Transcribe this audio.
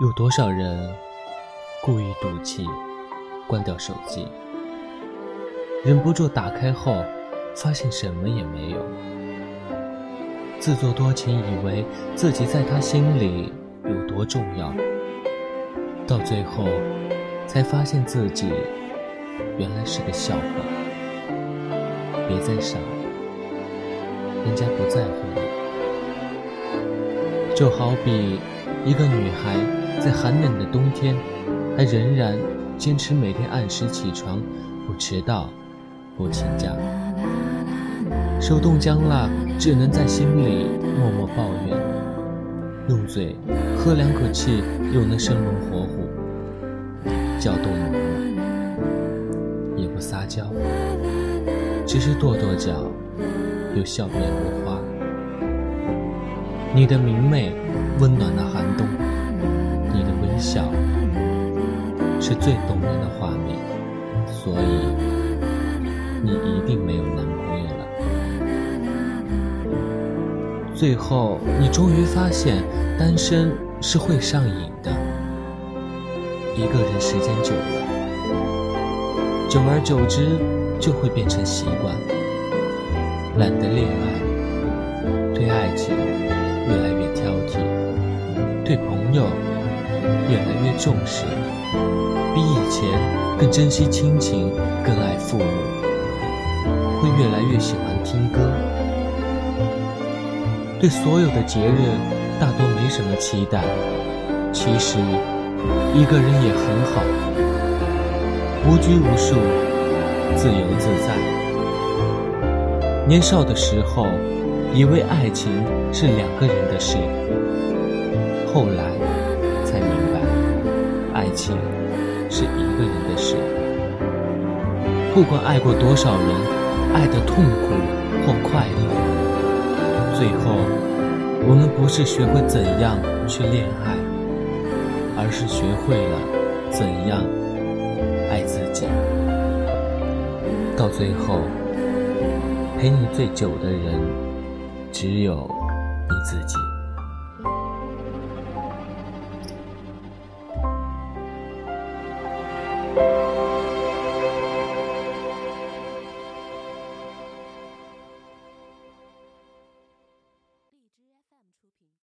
有多少人故意赌气，关掉手机，忍不住打开后，发现什么也没有。自作多情，以为自己在他心里有多重要，到最后才发现自己原来是个笑话。别再傻了，人家不在乎你。就好比一个女孩在寒冷的冬天，还仍然坚持每天按时起床，不迟到，不请假。手冻僵了，只能在心里默默抱怨，用嘴喝两口气，又能生龙活虎。脚冻了，也不撒娇，只是跺跺脚，又笑面如花。你的明媚温暖了寒冬，笑是最动人的画面，所以你一定没有男朋友了。最后，你终于发现，单身是会上瘾的。一个人时间久了，久而久之就会变成习惯，懒得恋爱，对爱情。越来越挑剔，对朋友越来越重视，比以前更珍惜亲情，更爱父母，会越来越喜欢听歌，对所有的节日大多没什么期待。其实一个人也很好，无拘无束，自由自在。年少的时候。以为爱情是两个人的事，后来，情是一个人的事。不管爱过多少人，爱的痛苦或快乐，最后我们不是学会怎样去恋爱，而是学会了怎样爱自己。到最后，陪你最久的人。只有你自己。